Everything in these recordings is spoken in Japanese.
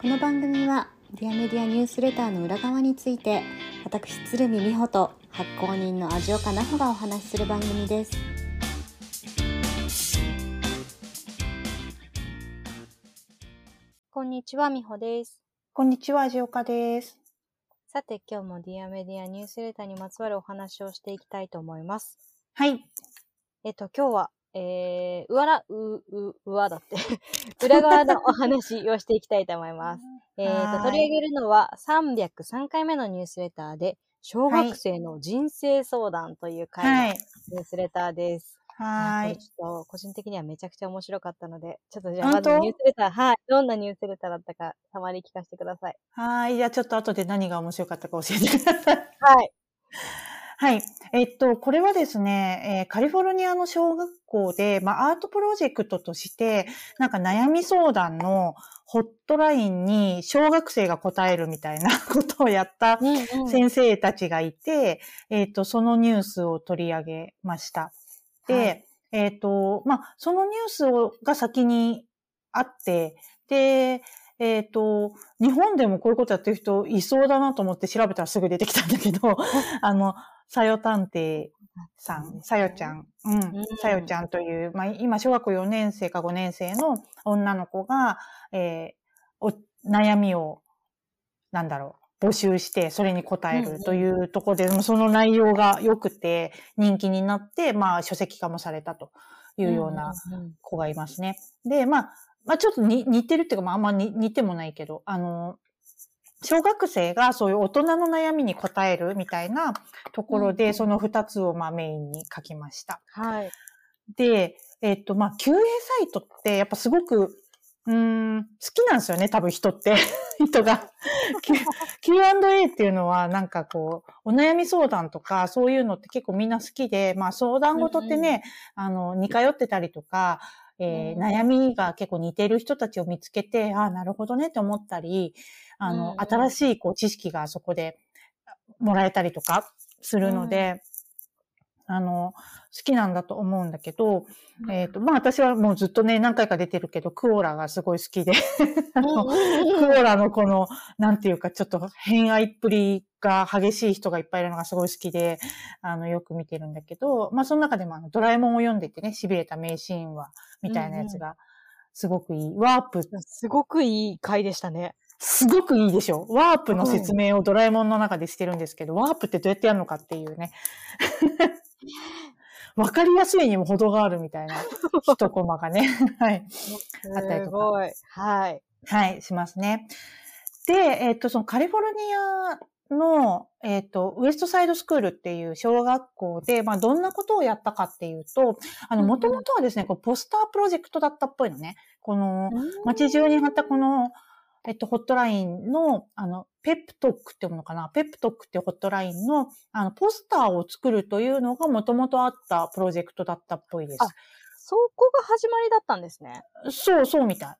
この番組はディアメディアニュースレターの裏側について私鶴見美穂と発行人の味岡奈穂がお話しする番組ですこんにちは美穂ですこんにちは、味岡です。さて今日もディアメディアニュースレターにまつわるお話をしていきたいと思いますはい。えっと今日はえー、うわら、う、う、うわだって。裏側のお話をしていきたいと思います。えーと、取り上げるのは303回目のニュースレターで、小学生の人生相談という回のはい。ニュースレターです。はーい。これちょっと個人的にはめちゃくちゃ面白かったので、ちょっとじゃあまずニュースレター、はい。どんなニュースレターだったか、たまに聞かせてください。はーい。じゃあちょっと後で何が面白かったか教えてください。はい。はい。えっと、これはですね、えーカリフォルニアの小学校で、まあ、アートプロジェクトとして、なんか悩み相談のホットラインに小学生が答えるみたいな ことをやったうんうん。先生たちがいて、えっ、と、そのニュースを取り上げました。で、はいえっ、と、まあ、そのニュースをが先にあって、で、えっ、と、日本でもこういうことやってる人いそうだなと思って調べたらすぐ出てきたんだけど、あの、さよ探偵さん、さよちゃん、ううん。ん、さよちゃんという、まあ、今、小学校4年生か5年生の女の子が、えーお悩みを、なんだろう、募集して、それに答えるというところで、もうその内容が良くて、人気になって、まあ、書籍化もされたというような子がいますね。で、まあ、まあ、ちょっとに似てるっていうか、まあ、あんまに似てもないけど、あの、小学生がそういう大人の悩みに答えるみたいなところで、うんうんその二つをまあメインに書きました。はい。で、えっと、まあ、QA サイトってやっぱすごく、うーん、好きなんですよね、多分人って。人が。Q&A っていうのはなんかこう、お悩み相談とかそういうのって結構みんな好きで、まあ相談事ってね、あの、似通ってたりとか、えーうん悩みが結構似てる人たちを見つけて、ああ、なるほどねって思ったり、あの、うんうん。新しいこう知識がそこでもらえたりとかするので、あの、好きなんだと思うんだけど、えっ、と、まあ私はもうずっとね、何回か出てるけど、クオラがすごい好きで、あの、クオラのこの、なんていうか、ちょっと偏愛っぷりが激しい人がいっぱいいるのがすごい好きで、あの、よく見てるんだけど、まあその中でもあの、ドラえもんを読んでてね、痺れた名シーンは、みたいなやつが、すごくいい。ワープ、すごくいい回でしたね。すごくいいでしょ。ワープの説明をドラえもんの中でしてるんですけど、ワープってどうやってやるのかっていうね。わかりやすいにも程があるみたいな 一コマがね。はい。あったりとかすごい。はい。はい、しますね。で、えっ、と、そのカリフォルニアの、えっ、と、ウエストサイドスクールっていう小学校で、まあ、どんなことをやったかっていうと、あの、うんうんもともとはですね、こうポスタープロジェクトだったっぽいのね。この、街中に貼ったこの、えっと、ホットラインの、あの、ペプトックっていうのかな？ペプトックってホットラインの、あの、ポスターを作るというのがもともとあったプロジェクトだったっぽいですあ。そこが始まりだったんですね。そう、そうみたい。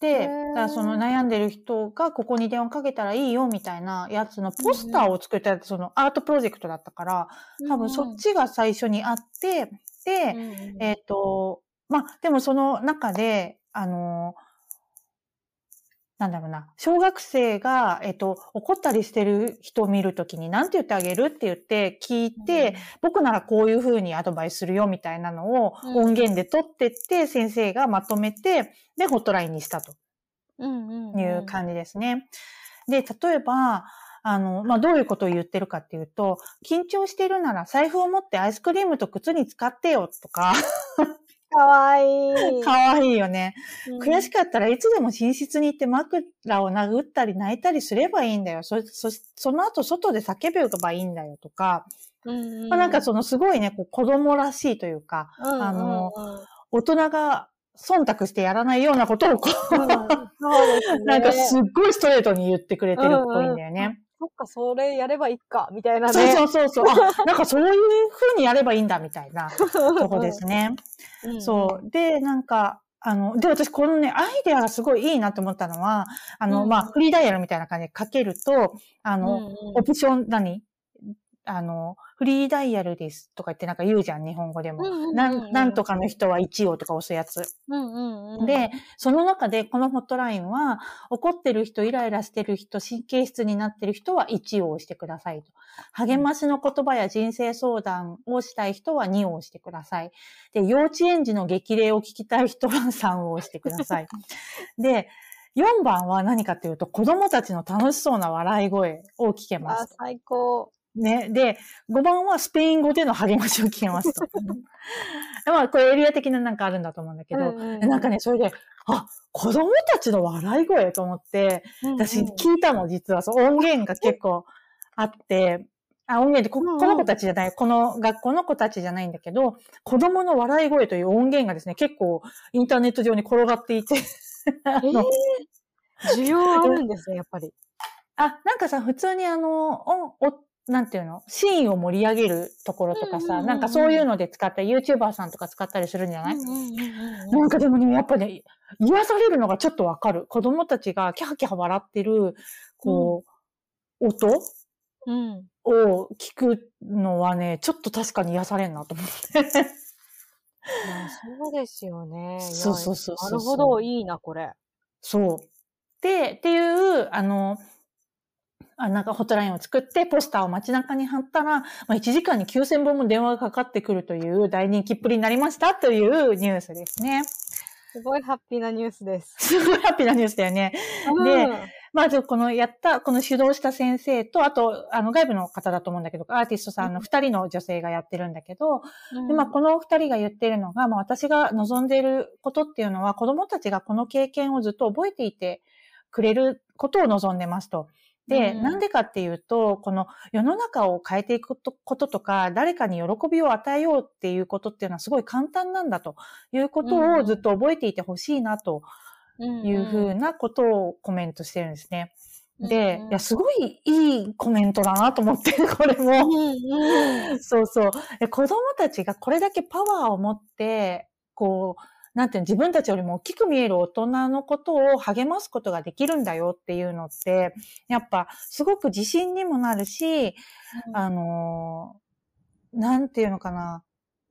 で、だその悩んでる人がここに電話かけたらいいよみたいなやつのポスターを作ったそのアートプロジェクトだったから、多分そっちが最初にあって、で、えっ、と、まあ、でもその中で、あの、なんだろうな、小学生が、えっ、と、怒ったりしてる人を見るときに何て言ってあげるって言って聞いて、僕ならこういうふうにアドバイスするよみたいなのをうん。音源で取ってって、先生がまとめて、で、ホットラインにしたと。うんうん。いう感じですね。で、例えば、あの、まあ、どういうことを言ってるかっていうと、緊張してるなら財布を持ってアイスクリームと靴に使ってよとか、かわいい。かわいいよね。うん悔しかったらいつでも寝室に行って枕を殴ったり泣いたりすればいいんだよ。そ、そ、その後外で叫べばいいんだよとか、うんうんまあ、なんかそのすごいね、こう子供らしいというか、うんあのうんうん大人が忖度してやらないようなことをこう、うんそうね。なんかすっごいストレートに言ってくれてるっぽいんだよね。そっか、それやればいいか、みたいなね。そうそうそうそう。あ、なんかそういう風にやればいいんだみたいなとこですね。うん。そう。で、なんか、あの、で、私、このね、アイデアがすごいいいなと思ったのは、あの、うんまあ、フリーダイヤルみたいな感じでかけると、あの、うんうんオプション、何？あの、フリーダイヤルですとか言ってなんか言うじゃん、日本語でも。なん、なんとかの人は1をとか押すやつ。うんうんうん。で、その中でこのホットラインは、怒ってる人、イライラしてる人、神経質になってる人は1を押してくださいと。励ましの言葉や人生相談をしたい人は2を押してください。で、幼稚園児の激励を聞きたい人は3を押してください。で、4番は何かっていうと、子供たちの楽しそうな笑い声を聞けまあす。最高。ね。で、5番はスペイン語での励ましを聞けますと。まあ、これエリア的ななんかあるんだと思うんだけど、うんなんかね、それで、あ、子供たちの笑い声と思って、私聞いたの、実は。そう、音源が結構あって、あ、音源ってこ、この子たちじゃない、この学校の子たちじゃないんだけど、子供の笑い声という音源がですね、結構インターネット上に転がっていて、あ えーの、需要あるんですね、やっぱり。あ、なんかさ、普通にあの、お、お、なんていうの？シーンを盛り上げるところとかさ、うんうんうんうんなんかそういうので使った YouTuber さんとか使ったりするんじゃない、うんうんうんうんなんかでもね、やっぱね、癒されるのがちょっとわかる。子供たちがキャハキャハ笑ってる、こう、音？うん。を聞くのはね、ちょっと確かに癒されんなと思って。そうですよね。そうそうそうそうなるほど、いいな、これ。そう。で、っていう、あの、あなんかホットラインを作って、ポスターを街中に貼ったら、まあ、1時間に9000本も電話がかかってくるという大人気っぷりになりましたというニュースですね。すごいハッピーなニュースです。すごいハッピーなニュースだよね。でまず、このやった、この指導した先生と、あと、あの、外部の方だと思うんだけど、アーティストさんの二人の女性がやってるんだけど、うん、で、まあ、この二人が言ってるのが、まあ、私が望んでいることっていうのは、子供たちがこの経験をずっと覚えていてくれることを望んでますと。で、うんなんでかっていうと、この世の中を変えていくことこととか、誰かに喜びを与えようっていうことっていうのはすごい簡単なんだということをずっと覚えていてほしいなというふうなことをコメントしてるんですね。で、いや、すごいいいコメントだなと思って、これも。そうそう。で子供たちがこれだけパワーを持って、こう、なんていうの自分たちよりも大きく見える大人のことを励ますことができるんだよっていうのって、やっぱすごく自信にもなるし、あのーなんていうのかな。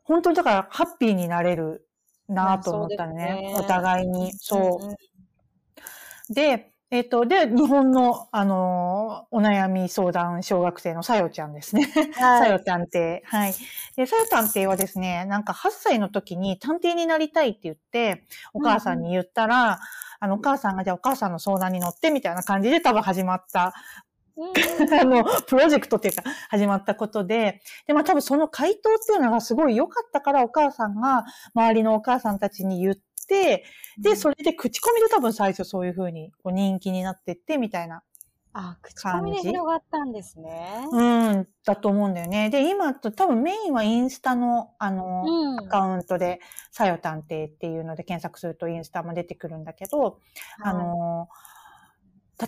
本当にだからハッピーになれるなと思ったのね。ねお互いに。そう。うんで、えっ、と、で、日本の、あのーお悩み相談小学生のさよちゃんですね。さはいよ探偵。はい。で、さよ探偵はですね、なんか8歳の時に探偵になりたいって言って、お母さんに言ったら、あの、お母さんがじゃあお母さんの相談に乗ってみたいな感じで多分始まった、うん あの、プロジェクトっていうか、始まったことで、で、まあ多分その回答っていうのがすごい良かったからお母さんが周りのお母さんたちに言って、で、それで口コミで多分最初そういう風にこう人気になってってみたいなあ、口コミで広がったんですね。うん、だと思うんだよね。で、今と多分メインはインスタの、あの、うん。アカウントで、さよ探偵っていうので検索するとインスタも出てくるんだけど、あの、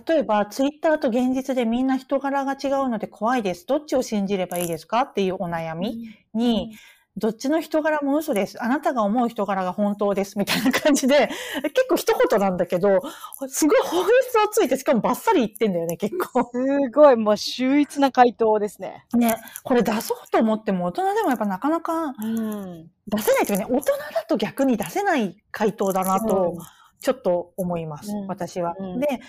例えばツイッターと現実でみんな人柄が違うので怖いです。どっちを信じればいいですか？っていうお悩みに、どっちの人柄も嘘です。あなたが思う人柄が本当です。みたいな感じで、結構一言なんだけど、すごい本質をついて、しかもバッサリ言ってんだよね、結構。すごい、もう秀逸な回答ですね。ね、これ出そうと思っても大人でもやっぱなかなかうん。出せないというかね、大人だと逆に出せない回答だなと、ちょっと思います、うん私は。うんで、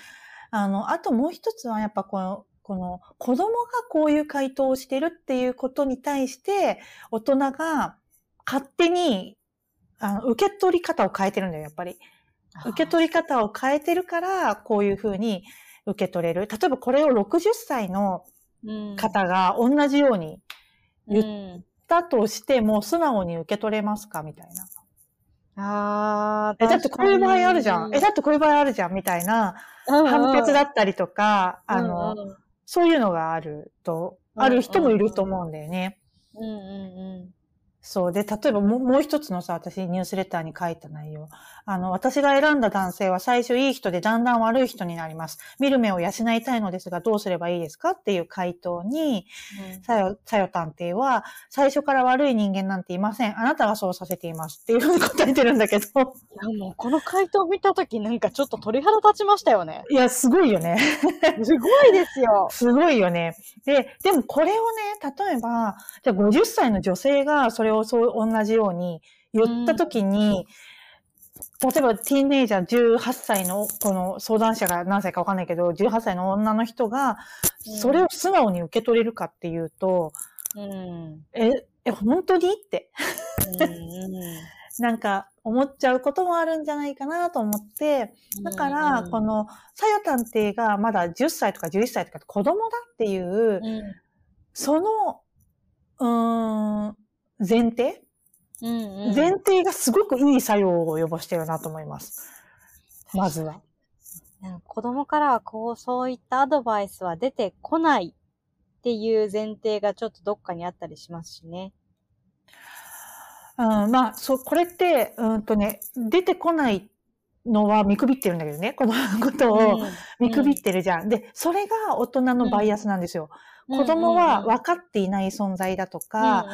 あの、あともう一つはやっぱこの、この子供がこういう回答をしてるっていうことに対して、大人が勝手にあの受け取り方を変えてるんだよ、やっぱり。受け取り方を変えてるから、こういうふうに受け取れる。例えばこれを60歳のり方が同じように言っうんだとしても素直に受け取れますかみたいな。ああ、え、だってこういう場合あるじゃん。え、え、だってこういう場合あるじゃんみたいな反判決だったりとか、あの、そういうのがあると、うんある人もいると思うんだよね。うんうんうん。そう。で、例えばもう一つのさ、私ニュースレターに書いた内容。あの、私が選んだ男性は最初いい人でだんだん悪い人になります。見る目を養いたいのですがどうすればいいですかっていう回答に、さよ、さよ探偵は、最初から悪い人間なんていません。あなたがそうさせています。っていうふうに答えてるんだけど。いやもうこの回答見たときなんかちょっと鳥肌立ちましたよね。いや、すごいよね。すごいですよ。すごいよね。で、でもこれをね、例えば、じゃあ50歳の女性がそれをそう同じように言ったときに、例えば、ティーンエイジャー18歳の、この相談者が何歳かわかんないけど、18歳の女の人が、それを素直に受け取れるかっていうと、うん。え、え、本当に？って、うんなんか思っちゃうこともあるんじゃないかなと思って、だから、こ、の、さよ探偵がまだ10歳とか11歳とか子供だっていう、うん。その、うーん、前提、うんうん前提がすごくいい作用を及ぼしてるなと思います。まずは。子供からはこう、そういったアドバイスは出てこないっていう前提がちょっとどっかにあったりしますしね。うん、まあ、そう、これって、うんとね、出てこないのは見くびってるんだけどね、このことを見くびってるじゃん。で、それが大人のバイアスなんですよ。子供は分かっていない存在だとか、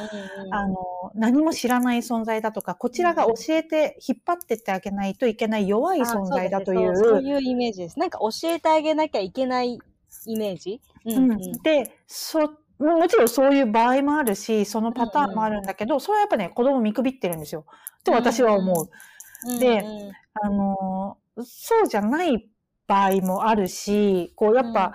あの、何も知らない存在だとか、こちらが教えて、引っ張ってってあげないといけない弱い存在だというそうそうう。いうイメージです。なんか教えてあげなきゃいけないイメージ？ううんで、そ、もちろんそういう場合もあるし、そのパターンもあるんだけど、それはやっぱね、子供見くびってるんですよ。って私は思う。うんでうん。あの、そうじゃない場合もあるし、こう、やっぱ、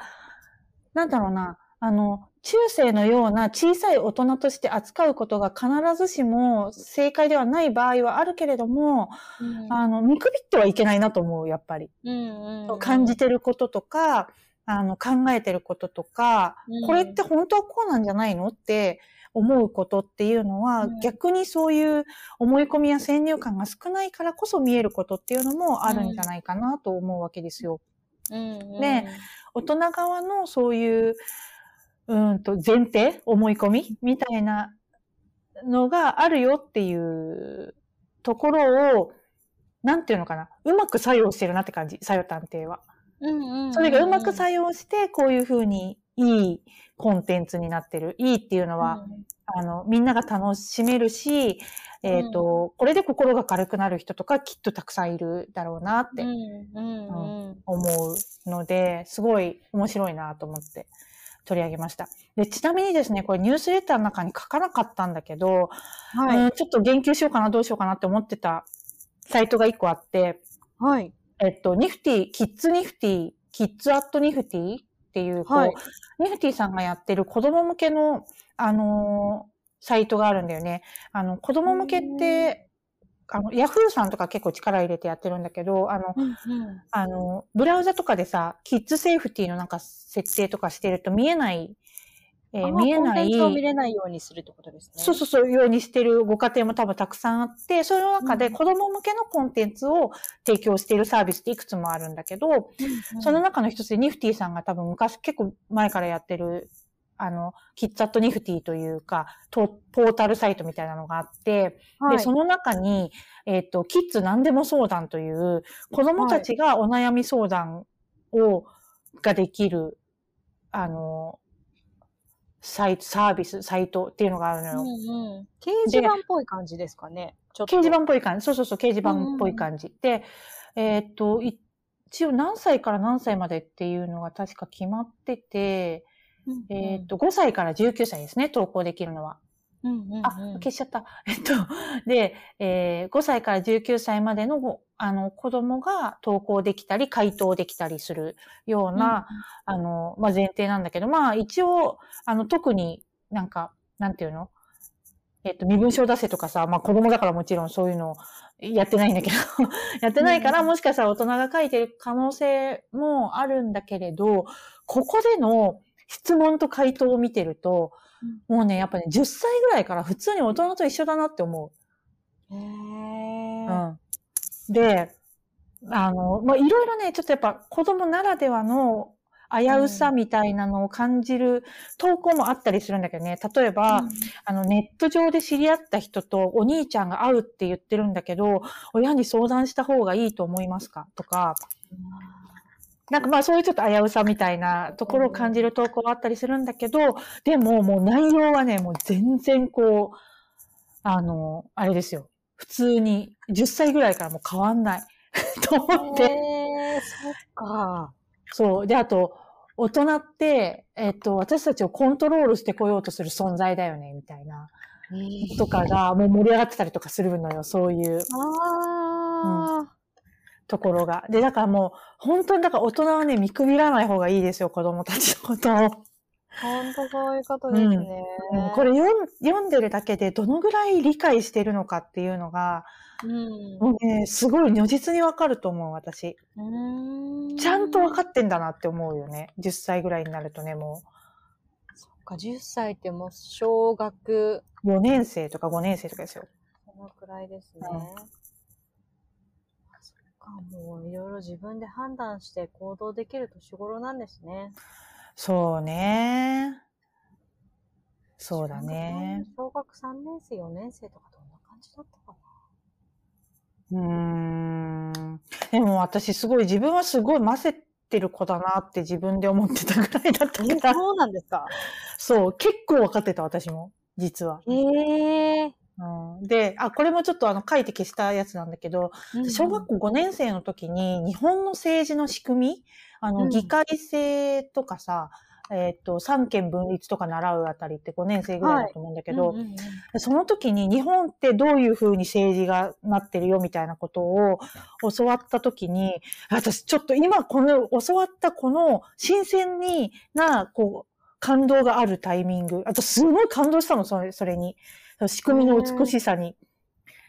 なんだろうな、あの、中世のような小さい大人として扱うことが必ずしも正解ではない場合はあるけれども、うん。あの、見くびってはいけないなと思う、やっぱり。うんうん感じてることとか、あの、考えてることとか、うん。これって本当はこうなんじゃないのって思うことっていうのは、うん逆にそういう思い込みや先入観が少ないからこそ見えることっていうのもあるんじゃないかなと思うわけですよ。うんうんね大人側のそういう、うんと前提、思い込みみたいなのがあるよっていうところを、なんていうのかな、うまく作用してるなって感じ、作用探偵は。うんうんうんそれがうまく作用して、こういうふうにいいコンテンツになってる。いいっていうのは、あの、みんなが楽しめるし、えっ、と、これで心が軽くなる人とかきっとたくさんいるだろうなってうんうんうん。思うので、すごい面白いなと思って取り上げました。で、ちなみにですね、これニュースレターの中に書かなかったんだけど、はい。うんちょっと言及しようかな、どうしようかなって思ってたサイトが一個あって、はい。えっと、ニフティ、キッズニフティ、キッズアットニフティっていう、こう、はい。ニフティさんがやってる子供向けの、あのーサイトがあるんだよね。あの、子供向けって、あの、ヤフーさんとか結構力入れてやってるんだけど、あの、うんうん。あの、ブラウザとかでさ、キッズセーフティのなんか設定とかしてると見えない、えーあ見えない、コンテンツを見れないようにするってことですね。そうそうそう、ようにしてるご家庭も多分たくさんあって、その中でうん。子供向けのコンテンツを提供しているサービスっていくつもあるんだけど、うんうん。その中の一つでニフティさんが多分昔結構前からやってる、あの、キッズアットニフティというか、トポータルサイトみたいなのがあって、はい。で、その中に、えっ、と、キッズ何でも相談という、子供たちがお悩み相談を、ができる、あの、サイト、サービス、サイトっていうのがあるのよ。うんうん掲示板っぽい感じですかね。掲示板っぽい感じ。そうそうそう、掲示板っぽい感じ。で、えーっと、い一応何歳から何歳までっていうのが確か決まってて、うんうんえーっと、5歳から19歳ですね、投稿できるのは。うんうんうん。あ、消しちゃった。えっと、で、えー5歳から19歳までの、あの、子供が投稿できたり、回答できたりするような、あの、まあ、前提なんだけど、まあ、一応、あの、特になんか、なんていうの？えっと、身分証出せとかさ、まあ、子供だからもちろんそういうのやってないんだけど、やってないから、うん。もしかしたら大人が書いてる可能性もあるんだけれど、ここでの質問と回答を見てると、もうね、やっぱね、10歳ぐらいから普通に大人と一緒だなって思う。へー。うん。で、あの、まあ、いろいろね、ちょっとやっぱ子供ならではの、危うさみたいなのを感じる投稿もあったりするんだけどね。例えば、うん。あの、ネット上で知り合った人とお兄ちゃんが会うって言ってるんだけど、親に相談した方がいいと思いますか？とか、なんかまあそういうちょっと危うさみたいなところを感じる投稿があったりするんだけど、でももう内容はね、もう全然こう、あの、あれですよ。普通に10歳ぐらいからもう変わんない。と思って。へー、そっか。そう。で、あと、大人って、えっと、私たちをコントロールしてこようとする存在だよね、みたいな。とかが、もう盛り上がってたりとかするのよ、そういうああ、ところが。で、だからもう、本当にだから大人はね、見くびらない方がいいですよ、子供たちのことを。ほんとそういうことですね。うんこれ読ん読んでるだけでどのぐらい理解してるのかっていうのが、うん、もうね、すごい如実にわかると思う、私。うーんちゃんとわかってんだなって思うよね。10歳ぐらいになるとね、もそっか、10歳ってもう小学、う4年生とか5年生とかですよ。そのくらいですね。うんもういろいろ自分で判断して行動できる年頃なんですね。そうね。そうだね。小学3年生、4年生とかどんな感じだったかうーん。でも私すごい、自分はすごい混ぜてる子だなって自分で思ってたぐらいだったな。から。そうなんですか。そう、結構分かってた私も、実は。へえうん、で、あ、これもちょっとあの書いて消したやつなんだけど、小学校5年生の時に日本の政治の仕組み、あの、うん。議会制とかさ、えっ、と、三権分立とか習うあたりって5年生ぐらいだと思うんだけど、うんうんうん。その時に日本ってどういう風に政治がなってるよみたいなことを教わった時に、私ちょっと今この教わったこの新鮮にな、こう、感動があるタイミング。あとすごい感動したの、それそれに。仕組みの美しさに。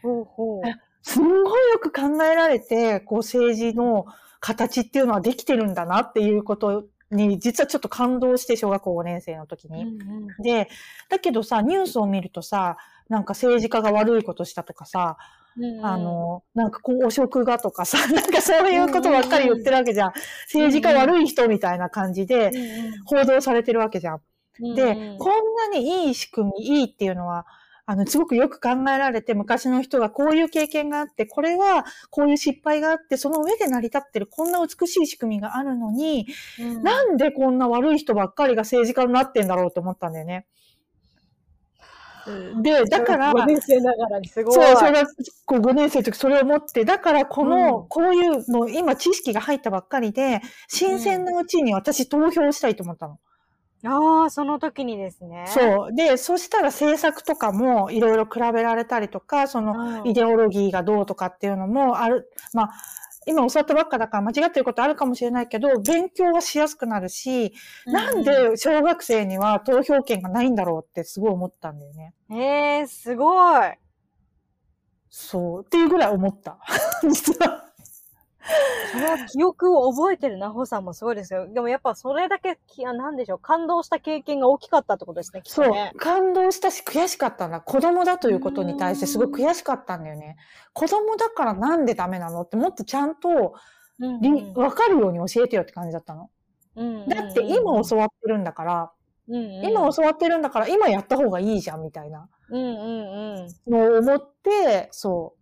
ほうほう。すんごいよく考えられて、こう政治の形っていうのはできてるんだなっていうことに、実はちょっと感動して、小学校5年生の時に。うんうんで、だけどさ、ニュースを見るとさ、なんか政治家が悪いことしたとかさ、あの、なんかこう汚職がとかさ、なんかそういうことばっかり言ってるわけじゃん。政治家悪い人みたいな感じで報道されてるわけじゃん。うんうんで、うんこんなにいい仕組み、いいっていうのは、あの、すごくよく考えられて、昔の人がこういう経験があって、これはこういう失敗があって、その上で成り立ってるこんな美しい仕組みがあるのに、うんなんでこんな悪い人ばっかりが政治家になってんだろうと思ったんだよね。で、だから、5年生ながらにすごい。そう、小学校5年生の時それを持って、だからこの、うんこういう、もう今知識が入ったばっかりで、新鮮なうちに私投票したいと思ったの。ああ、その時にですね。そう。で、そしたら政策とかもいろいろ比べられたりとか、そのうんイデオロギーがどうとかっていうのもある。まあ、今教わったばっかだから間違ってることあるかもしれないけど、勉強はしやすくなるし、なんで小学生には投票権がないんだろうってすごい思ったんだよね。ええー、すごい。そう。っていうぐらい思った。実は。その記憶を覚えてるなほさんもすごいですよ。でもやっぱそれだけき、あなんでしょう、感動した経験が大きかったってことですね、きっそうとね。。感動したし悔しかったんだ。子供だということに対してすごい悔しかったんだよね。子供だからなんでダメなのってもっとちゃんとうんり分かるように教えてよって感じだったの。うんだって今教わってるんだから、うんうん今教わってるんだから今やった方がいいじゃんみたいなうんうんうん。のを思って、そ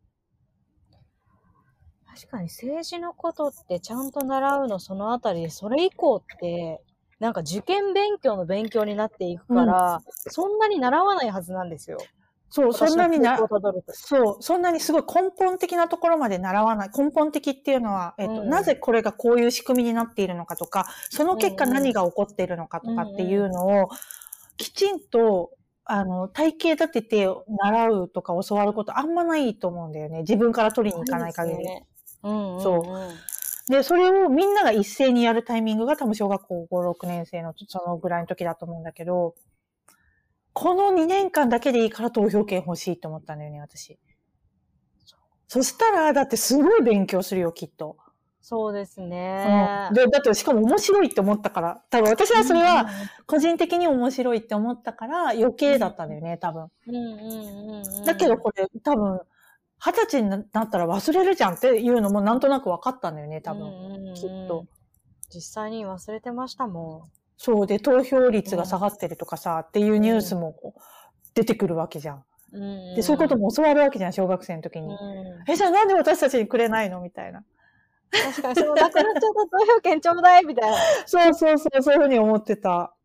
確かに政治のことってちゃんと習うのそのあたりで、それ以降って、なんか受験勉強の勉強になっていくから、そんなに習わないはずなんですよ。う。そう、そんなになそう、そんなにすごい根本的なところまで習わない。根本的っていうのは、えっと、うんなぜこれがこういう仕組みになっているのかとか、その結果うんうん何が起こっているのかとかっていうのを、きちんと、あの、体系立てて習うとか教わることあんまないと思うんだよね。自分から取りに行かない限り。ねうんうん、そで、それをみんなが一斉にやるタイミングが多分小学校5、6年生のそのぐらいの時だと思うんだけど、この2年間だけでいいから投票権欲しいと思ったんだよね、私。そしたら、だってすごい勉強するよ、きっと。そうですねうん。。で、だってしかも面白いって思ったから、多分私はそれは個人的に面白いって思ったから余計だったんだよね、多分。うんうんうんうん、だけどこれ多分、二十歳になったら忘れるじゃんっていうのもなんとなく分かったんだよね、多分。きっと。実際に忘れてましたもそうで、投票率が下がってるとかさ、っていうニュースも出てくるわけじゃん。で、そういうことも教わるわけじゃん、小学生の時に。うんえ、じゃあなんで私たちにくれないの？みたいな。確かに、その、なくなっちゃった投票権ちょうだいみたいな。そうそうそう、そういうふうに思ってた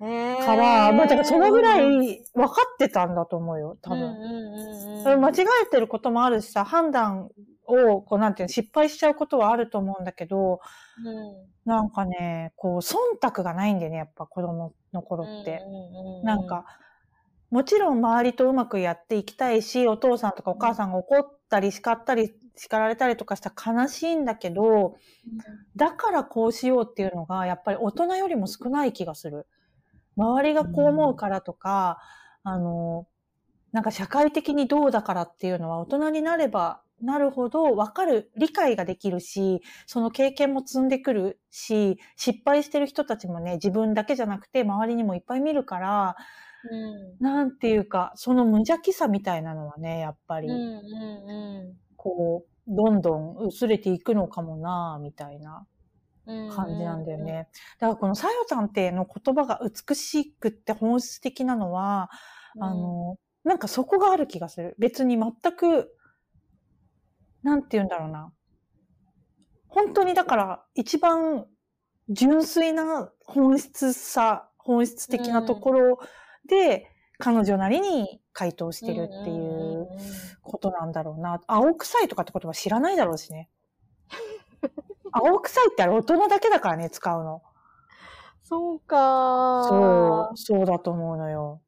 へーから、まあ、だからそのぐらい分かってたんだと思うよ、多分。うんうん間違えてることもあるしさ、判断を、こう、なんていうの、失敗しちゃうことはあると思うんだけど、うんなんかね、こう、忖度がないんだよね、やっぱ子供の頃って。うんうんうんなんか、もちろん周りとうまくやっていきたいし、お父さんとかお母さんが怒ったり叱ったり、叱られたりとかしたら悲しいんだけど、だからこうしようっていうのが、やっぱり大人よりも少ない気がする。周りがこう思うからとか、あの、なんか社会的にどうだからっていうのは大人になればなるほど分かる、理解ができるし、その経験も積んでくるし、失敗してる人たちもね、自分だけじゃなくて周りにもいっぱい見るから、うんなんていうか、その無邪気さみたいなのはね、やっぱり、うんうんうこう、どんどん薄れていくのかもなみたいな。ん感じなんだよね。だからこのさよちゃんっての言葉が美しくって本質的なのは、あの、なんかそこがある気がする。別に全く、なんて言うんだろうな。本当にだから一番純粋な本質さ、本質的なところで、彼女なりに回答してるっていうことなんだろうな。青臭いとかって言葉知らないだろうしね。青臭いってあれ大人だけだからね、使うの。そうかそう、そうだと思うのよ。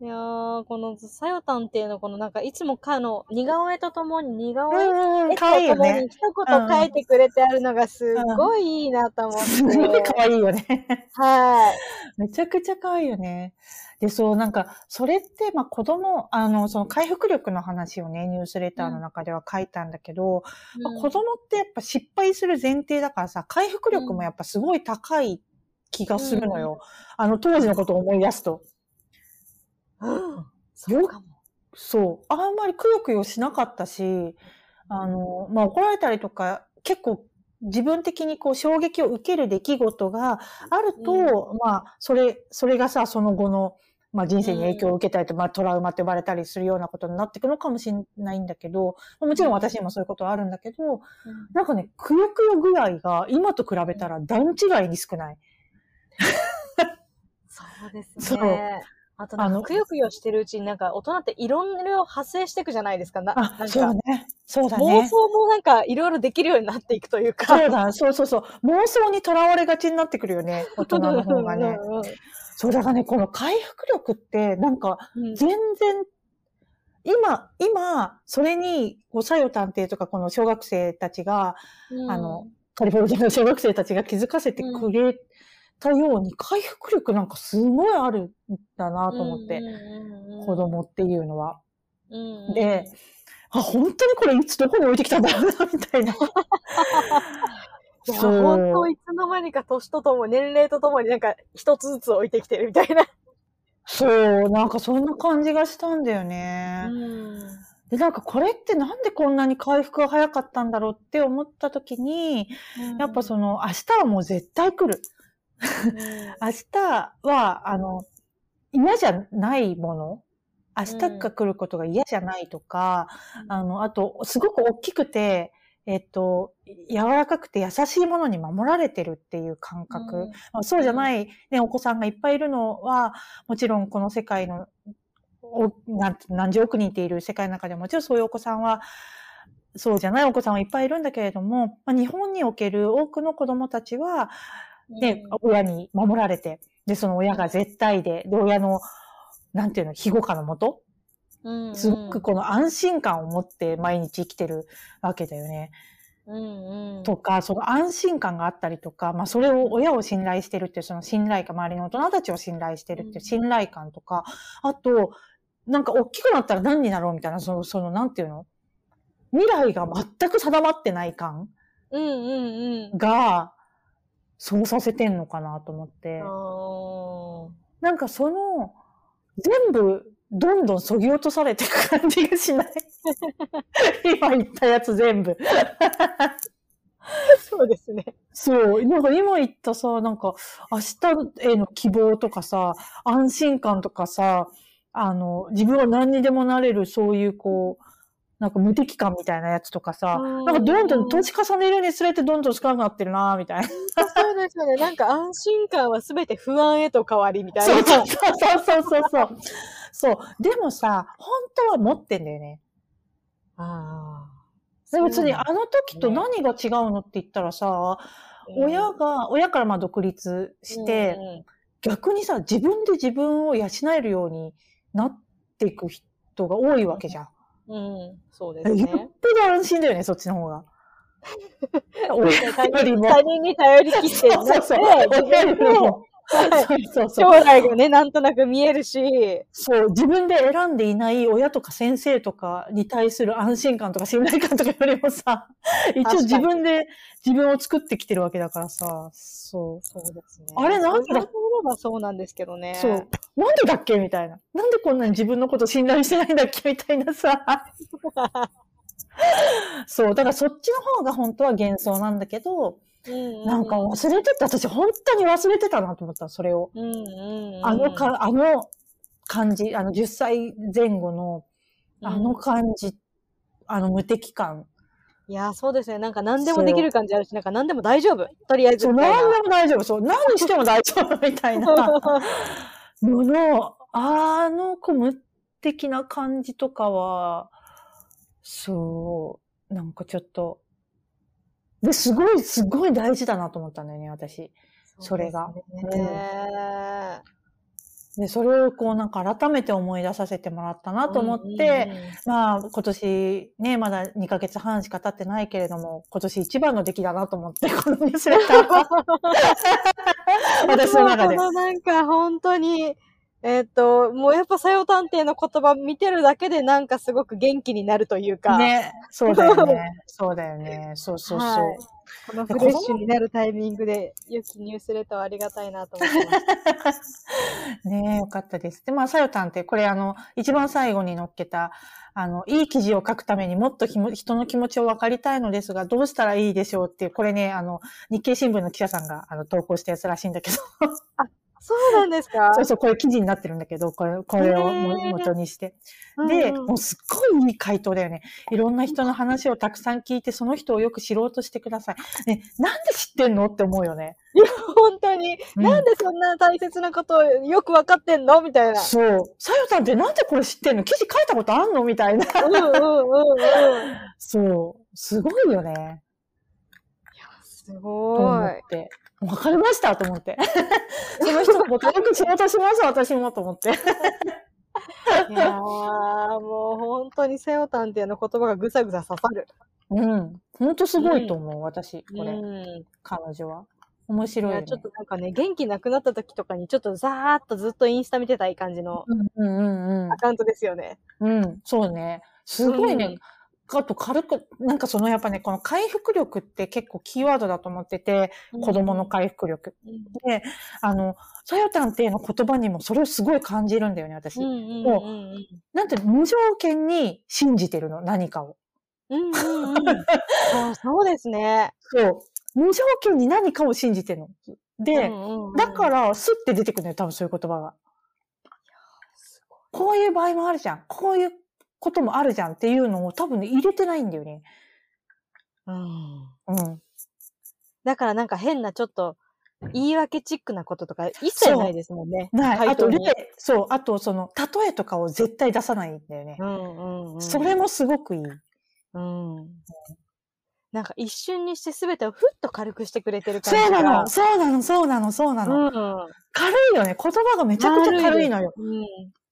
いやー、この、さよたんっていうの、このなんか、いつもかの、似顔絵とともに、似顔絵うん、絵とともにね。一言書いてくれてあるのがすっごいいいなと思って。すごいかわいいよね。はい。めちゃくちゃ可愛いよね。で、そう、なんか、それって、まあ、子供、あの、その回復力の話をね、ニュースレターの中では書いたんだけど、まあ子供ってやっぱ失敗する前提だからさ、回復力もやっぱすごい高い気がするのよ。あの、当時のことを思い出すと。うん。そうかも。そう。あんまりくよくよしなかったし、あの、まあ、怒られたりとか、結構自分的にこう衝撃を受ける出来事があると、まあ、それ、それがさ、その後の、まあ、人生に影響を受けたりと、まあ、トラウマって呼ばれたりするようなことになっていくのかもしれないんだけど、まあもちろん私にもそういうことはあるんだけど、なんかね、くよくよ具合が今と比べたら段違いに少ない。そうですそう。ね。あとなんか、くよくよしてるうちになんか、大人っていろいろ派生していくじゃないですか。なあな、んか、そうね。そうだ妄ね。想もなんか、いろいろできるようになっていくというか。そうだ、そうそうそう。妄想にとらわれがちになってくるよね。大人の方がね。うんうんそう、だからね、この回復力って、なんか、うん全然、今、今、それに、こう、作用探偵とか、この小学生たちが、うんあの、カリフォルニアの小学生たちが気づかせてくれたように、回復力なんかすごいあるんだなと思って、子供っていうのは。で、あ、本当にこれいつどこに置いてきたんだろうな、みたいな。いや、本当いつの間にか年とともに、年齢とともになんか一つずつ置いてきてるみたいな。そう、なんかそんな感じがしたんだよね。で、なんかこれってなんでこんなに回復が早かったんだろうって思った時に、やっぱその明日はもう絶対来る。明日は、あの、嫌じゃないもの？明日が来ることが嫌じゃないとか、あの、あと、すごく大きくて、えっと、柔らかくて優しいものに守られてるっていう感覚。うん。まあそうじゃない、ね、お子さんがいっぱいいるのは、もちろんこの世界の、何十億人っている世界の中でももちろんそういうお子さんは、そうじゃないお子さんはいっぱいいるんだけれども、まあ、日本における多くの子供たちは、で、親に守られて、で、その親が絶対で、で、親の、なんていうの、庇護下のもと、うんすごくこの安心感を持って毎日生きてるわけだよね。うんうんとか、その安心感があったりとか、まあそれを親を信頼してるっていうその信頼感、周りの大人たちを信頼してるっていう信頼感とか、あと、なんか大きくなったら何になろうみたいな、その、その、なんていうの未来が全く定まってない感うんうんうん。が、そうさせてんのかなと思って。あなんかその、全部、どんどん削ぎ落とされていく感じがしない？今言ったやつ全部。そうですね。そう。なんか今言ったさ、なんか明日への希望とかさ、安心感とかさ、あの、自分は何にでもなれる、そういうこう、なんか無敵感みたいなやつとかさ、うんなんかどんどん年重ねるにつれてどんどん少なくなってるなみたいな。そうですよね。なんか安心感はすべて不安へと変わりみたいな。そうそうそうそうそう。そう。でもさ、本当は持ってんだよね。ああ。で別にあの時と何が違うのって言ったらさ、親が、親からまあ独立して、逆にさ、自分で自分を養えるようになっていく人が多いわけじゃん。うん、うん、そうですよっぽね。ど安心だよね、そっちの方が。親他よりも。人他人に頼りきってなくて、そうそう自分。そうそうそう。将来がね、なんとなく見えるし、そう、自分で選んでいない親とか先生とかに対する安心感とか信頼感とかよりもさ、一応自分で自分を作ってきてるわけだからさ、そう。そうですね。あれなんで言われてみればそうなんですけどね。そう。なんでだっけ？みたいな。なんでこんなに自分のこと信頼してないんだっけ？みたいなさ。そう。だからそっちの方が本当は幻想なんだけど、うんなんか忘れてた。私本当に忘れてたなと思った、それを。あのか、あの感じ、あの10歳前後の、あの感じ、あの無敵感。いや、そうですね。なんか何でもできる感じあるし、なんか何でも大丈夫。とりあえず。何でも大丈夫。そう、何しても大丈夫 みたいなのの、あの子無敵な感じとかは、そう、なんかちょっと、で、すごい、すごい大事だなと思ったんだよね、私。それが。でそれをこうなんか改めて思い出させてもらったなと思って、まあ今年ね、まだ2ヶ月半しか経ってないけれども、今年一番の出来だなと思って、このニュースレターは。私の中で。こ。のなんか本当に、えっ、と、もうやっぱさよ探偵の言葉見てるだけでなんかすごく元気になるというか、ね、そうだよね。そうだよね。そうそうそう。はいこのフレッシュになるタイミングで、良きニュースレターはありがたいなと思ってました。ねえ、よかったです。で、まあ、さよたんって、これあの、一番最後に載っけた、あの、いい記事を書くためにもっとひも人の気持ちを分かりたいのですが、どうしたらいいでしょうっていう、これね、あの、日経新聞の記者さんがあの投稿したやつらしいんだけど、そうなんですか？そうそう、これ記事になってるんだけど、これ、これを元にして。うんで、うんもうすっごいいい回答だよね。いろんな人の話をたくさん聞いて、その人をよく知ろうとしてください。ね、なんで知ってんの？って思うよね。本当に、うんなんでそんな大切なことをよくわかってんの？みたいな。そう。さよたんってなんでこれ知ってんの？記事書いたことあんの？みたいな。うんうんうんうん。そう。すごいよね。すとご思って。わかりましたと思って。その人のことよく仕事します、私もと思って。い。いやー、もう本当にセヨタンっていうの言葉がぐさぐさ刺さる。うん。ほんとすごいと思う、私、これ、うん。彼女は。面白いよ、い。ちょっとなんかね、元気なくなった時とかにちょっとザーっとずっとインスタ見てたい感じのうんうんうんアカウントですよね。うん。うん、そうね。すごいね。あと軽く、なんかそのやっぱね、この回復力って結構キーワードだと思ってて、子供の回復力。うんで、あの、さよたんっていうの言葉にもそれをすごい感じるんだよね、私。うんうんうんうんなんて無条件に信じてるの、何かを。うんうんうん。そうそうですね。そう。無条件に何かを信じてるの。で、うんうんうんだから、スッて出てくるのよ、多分そういう言葉が。こういう場合もあるじゃん。こういうこともあるじゃんっていうのを多分ね、入れてないんだよね。うんうん。だからなんか変なちょっと言い訳チックなこととか一切ないですもんね。ない。あと、例、そう、あと、その、例えとかを絶対出さないんだよね。うんうんうん。それもすごくいい。うん。なんか一瞬にして全てをふっと軽くしてくれてる感じが。そうなの、そうなの、そうなの、そうなの。うん。軽いよね。言葉がめちゃくちゃ軽いのよ。うん。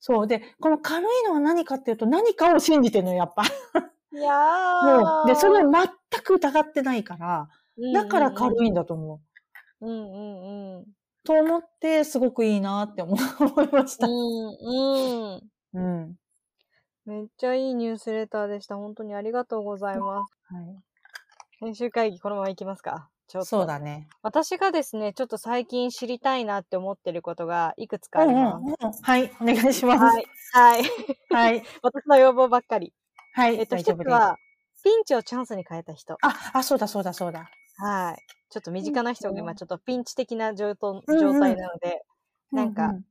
そう。で、この軽いのは何かっていうと、何かを信じてるのよ、やっぱ。いやもう、で、それを全く疑ってないから、ーだから軽いんだと思う。うんうんうん。と思って、すごくいいなって思思いました。うんうん。うん。めっちゃいいニュースレターでした。本当にありがとうございます。はい。編集会議このまま行きますかちょっと。そうだね。私がですね、ちょっと最近知りたいなって思ってることがいくつかあうんうんります。うんはい、お願いします。ははい。い。はい。はい。私の要望ばっかり。はい。えっと。一つは、ピンチをチャンスに変えた人。あ、あ、そうだ、そうだ、そうだ。はい。ちょっと身近な人が今ちょっとピンチ的な状態うんうん状態なので、なんかうう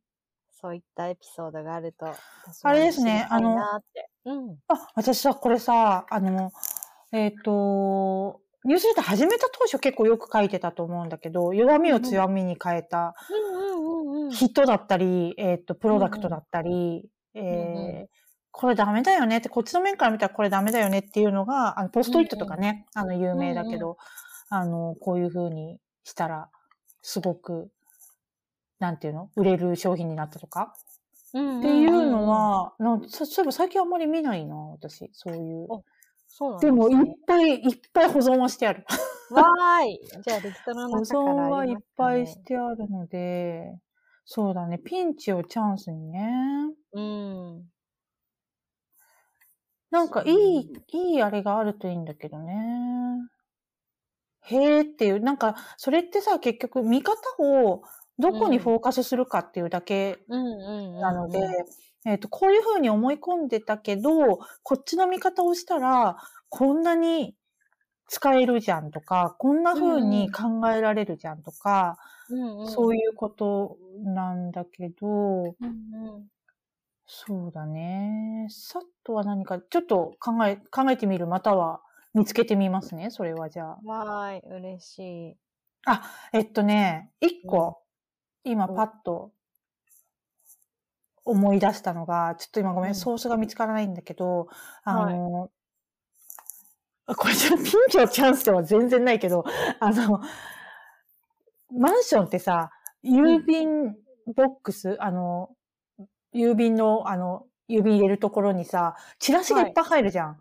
そういったエピソードがあると、私あれですねも知りたいなって。うん。あ、私さ、これさ、あの、えっ、と、ニュースレター始めた当初結構よく書いてたと思うんだけど、弱みを強みに変えた。人だったり、えっ、と、プロダクトだったり、んえーこれダメだよねって、こっちの面から見たらこれダメだよねっていうのが、あの、ポストイットとかね、あの、有名だけど、あの、こういう風にしたら、すごく、なんていうの売れる商品になったとか？うんっていうの、は、なそういえば最近あんまり見ないな、私。そういう。おそうなんでも、いねっぱいいっぱい保存はしてある。わーい。じゃあ、レギトロ保のからあはいっぱいしてあるので、そうだね。ピンチをチャンスにね。うん。なんかいい、いいあれがあるといいんだけどね。へーっていう、なんか、それってさ、結局、見方をどこにフォーカスするかっていうだけ。なので、えっ、と、こういうふうに思い込んでたけど、こっちの見方をしたら、こんなに使えるじゃんとか、こんな風に考えられるじゃんとか、うんうん、そういうことなんだけど、うんうん。そうだね。さっとは何か、ちょっと考え、考えてみる、または見つけてみますね、それはじゃあ。わーい、嬉しい。あ、えっとね、一個、今うんパッと思い出したのが、ちょっと今ごめん、うんソースが見つからないんだけど、あの、これじゃピンチのチャンスでは全然ないけど、あの、マンションってさ、郵便ボックス、あの、郵便の、あの、郵便入れるところにさ、チラシがいっぱい入るじゃん。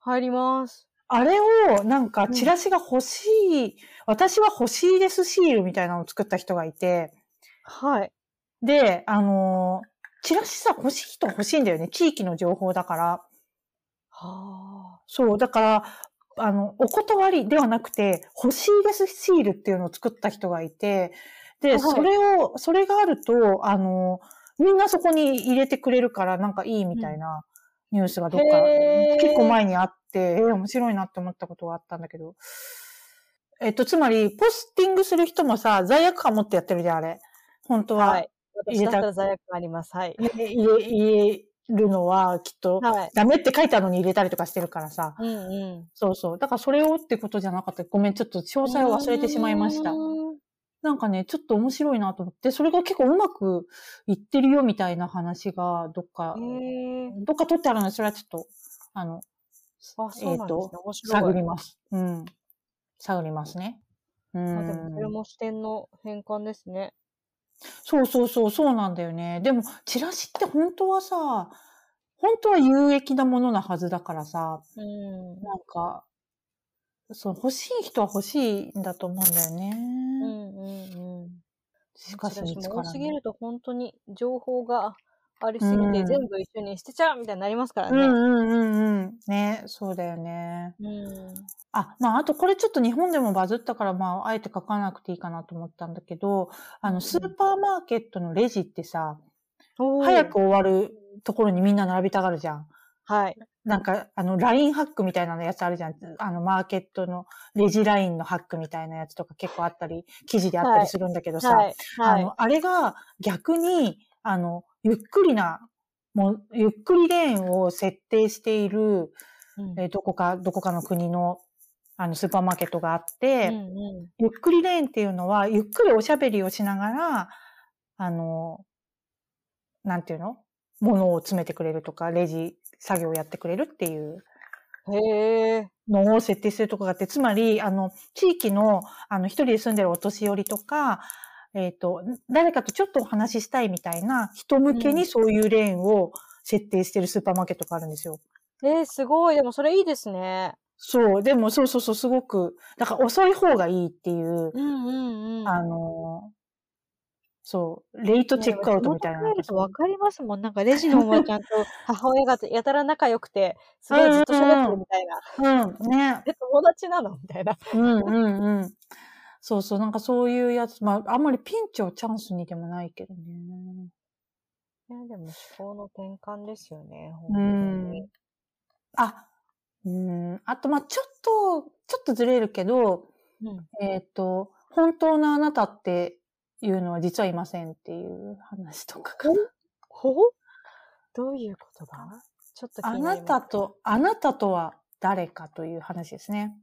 入ります。あれを、なんか、うんチラシが欲しい、私は欲しいですシールみたいなのを作った人がいて、はい。で、あのーチラシさ、欲しい人欲しいんだよね。地域の情報だから。はそう、だから、あの、お断りではなくて、欲しいですシールっていうのを作った人がいて、で、はいそれを、それがあると、あのみんなそこに入れてくれるから、なんかいいみたいなニュースがどっか、へー結構前にあって、えー面白いなって思ったことがあったんだけど。えっと、つまり、ポスティングする人もさ、罪悪感持ってやってるじゃん、あれ。本当は。はい。私だったら罪悪感あります。はい。入れ、入れるのは、きっと、はい。ダメって書いたのに入れたりとかしてるからさ。うんうん。そうそう。だからそれをってことじゃなかった。ごめん、ちょっと詳細を忘れてしまいましたなんかね、ちょっと面白いなと思って、それが結構うまくいってるよみたいな話が、どっか、どっか取ってあるので、それはちょっと、あの、あ、そうなんですね。面白い。探ります。うん。探りますね。うあでも、それん。も視点の変換ですね。そうそうそう、そうなんだよね。でも、チラシって本当はさ、本当は有益なものなはずだからさ、うん。なんか、そう、欲しい人は欲しいんだと思うんだよね。うんうんうん。しかし見つもからない。多すぎると本当に情報がありすぎて、うん全部一緒に捨てちゃうみたいになりますからね。うんうんうんうん。ね、そうだよね。うん。あ、まあ、あとこれちょっと日本でもバズったから、まあ、あえて書かなくていいかなと思ったんだけど、あの、スーパーマーケットのレジってさ、早く。終わるところにみんな並びたがるじゃん。はい。なんか、あの、ラインハックみたいなやつあるじゃん。あの、マーケットのレジラインのハックみたいなやつとか結構あったり、記事であったりするんだけどさ、はい。はい。あの、あれが逆に、あの、ゆっくりな、もう、ゆっくりレーンを設定している、うんえーどこか、どこかの国の、あの、スーパーマーケットがあって、うんうんゆっくりレーンっていうのは、ゆっくりおしゃべりをしながら、あの、なんていうの？物を詰めてくれるとか、レジ作業をやってくれるっていうへえ。のを設定するとこがあって、つまり、あの、地域の、あの、一人で住んでるお年寄りとか、えっ、と、誰かとちょっとお話ししたいみたいな人向けうんにそういうレーンを設定してるスーパーマーケットがあるんですよ。えー、すごい。でもそれいいですね。そう、でもそうそうそう、すごく、だから遅い方がいいっていう、うんうんうん。あの、そう、レイトチェックアウトみたいな考えるとわかりますもん。なんかレジのおばちゃんと 母親がやたら仲良くて、すごいずっと喋ってるみたいな。うん、ね。え、友達なの？みたいな。うんうんうん。そうそう、なんかそういうやつ、まあ、あんまりピンチをチャンスにでもないけどね。いや、でも思考の転換ですよね。う本当んに。。あ、うん。あと、まあ、ちょっと、ちょっとずれるけど、うん。えっ、と、本当のあなたっていうのは実はいませんっていう話とかかな。ほどういうことだちょっと気あになたと、あなたとは誰かという話ですね。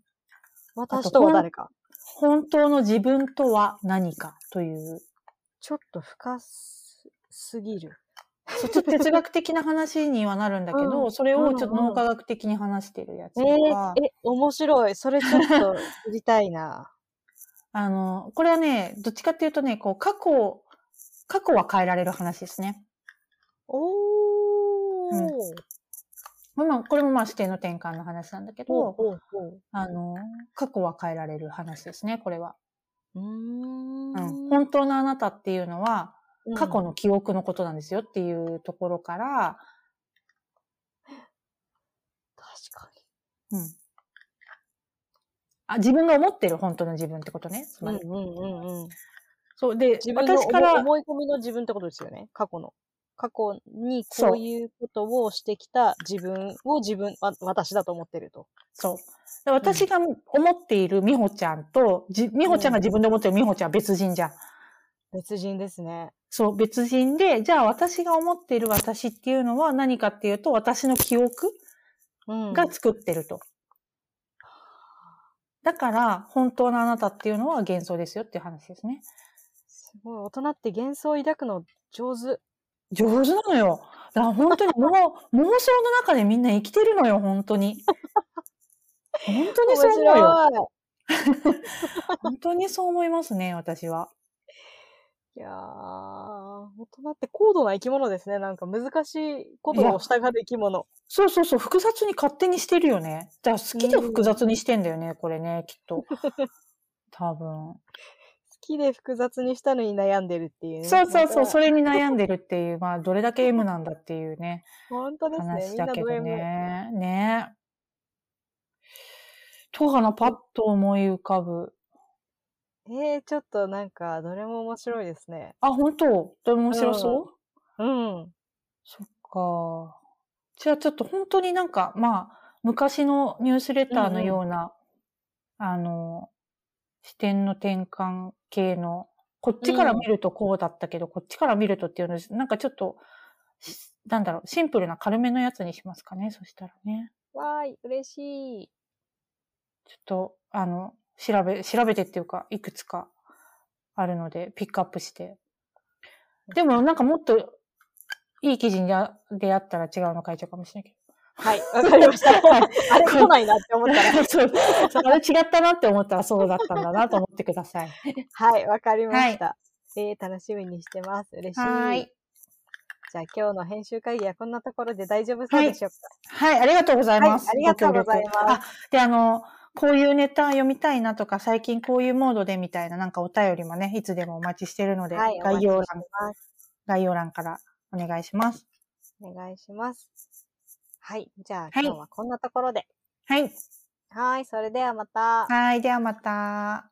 私とは誰か？本当の自分とは何かという、ちょっと深すすぎる。そうちょっと哲学的な話にはなるんだけど、うんそれをちょっと脳科学的に話してるやつとえか、ー、え、面白い。それちょっと知りたいな。あの、これはね、どっちかっていうとね、こう、過去、過去は変えられる話ですね。おー。うんまあ、これもまあ視点の転換の話なんだけど。あの、過去は変えられる話ですね、これは。うーんうん、本当のあなたっていうのは、うん過去の記憶のことなんですよっていうところから、確かうん。あ、自分が思ってる本当の自分ってことね。つまに。り。うんうんうんうん。そう。で、自分の私から、思い込みの自分ってことですよね。過去の。過去にこういうことをしてきた自分を自分、わ私だと思ってると。そう。で私が思っている美穂ちゃんと、じ美穂ちゃんが自分で思ってる美穂ちゃんは別人じゃん。別人ですね。そう、別人で、じゃあ私が思っている私っていうのは何かっていうと、私の記憶うん。が作ってると。だから、本当のあなたっていうのは幻想ですよっていう話ですね。すごい。大人って幻想を抱くの上手。上手なのよ。だから本当にもう、妄想の中でみんな生きてるのよ、本当に。本当にそう思うよ。面 本当にそう思いますね、私は。いやー、大人って高度な生き物ですね。なんか難しいことを従う生き物。そうそうそう、複雑に勝手にしてるよね。だから好きで複雑にしてんだよね、これね、きっと。多分。好きで複雑にしたのに悩んでるっていうね。そうそうそう、それ。れに悩んでるっていう、まあ、どれだけ M なんだっていうね、本当ですね。話だけど。ね。ねとかな、パッと思い浮かぶ。えー、ちょっとなんか、どれも面白いですね。あ、本当？どれも面白そう、うん。そっか。じゃあちょっと本当になんか、まあ、昔のニュースレターのような、あの、視点の転換系の、こっちから見るとこうだったけど、こっちから見るとっていうので、なんかちょっと、しなんだろう、シンプルな軽めのやつにしますかね、そしたらね。わーい、嬉しい。ちょっと、あの、調べ、調べてっていうか、いくつかあるので、ピックアップして。でも、なんかもっと、いい記事に出会ったら違うの書いちゃうかもしれないけはい、わかりました。はいあれ、来ないなって思ったら。ど。そう、あれ違ったなって思ったらそうだったんだなと思ってください。はい、わかりました。えー、楽しみにしてます。嬉しい。はい。じゃあ今日の編集会議はこんなところで大丈夫そうでしょうはい、ありがとうございます。はいありがとうございますあ、で、あの、こういうネタ読みたいなとか、最近こういうモードでみたいな、なんかお便りもね、いつでもお待ちしてるので、かはい、概要欄。概要欄からお願いします。お願いします。はい、じゃあはい今日はこんなところで。はい。はい、それではまた。はい、ではまた。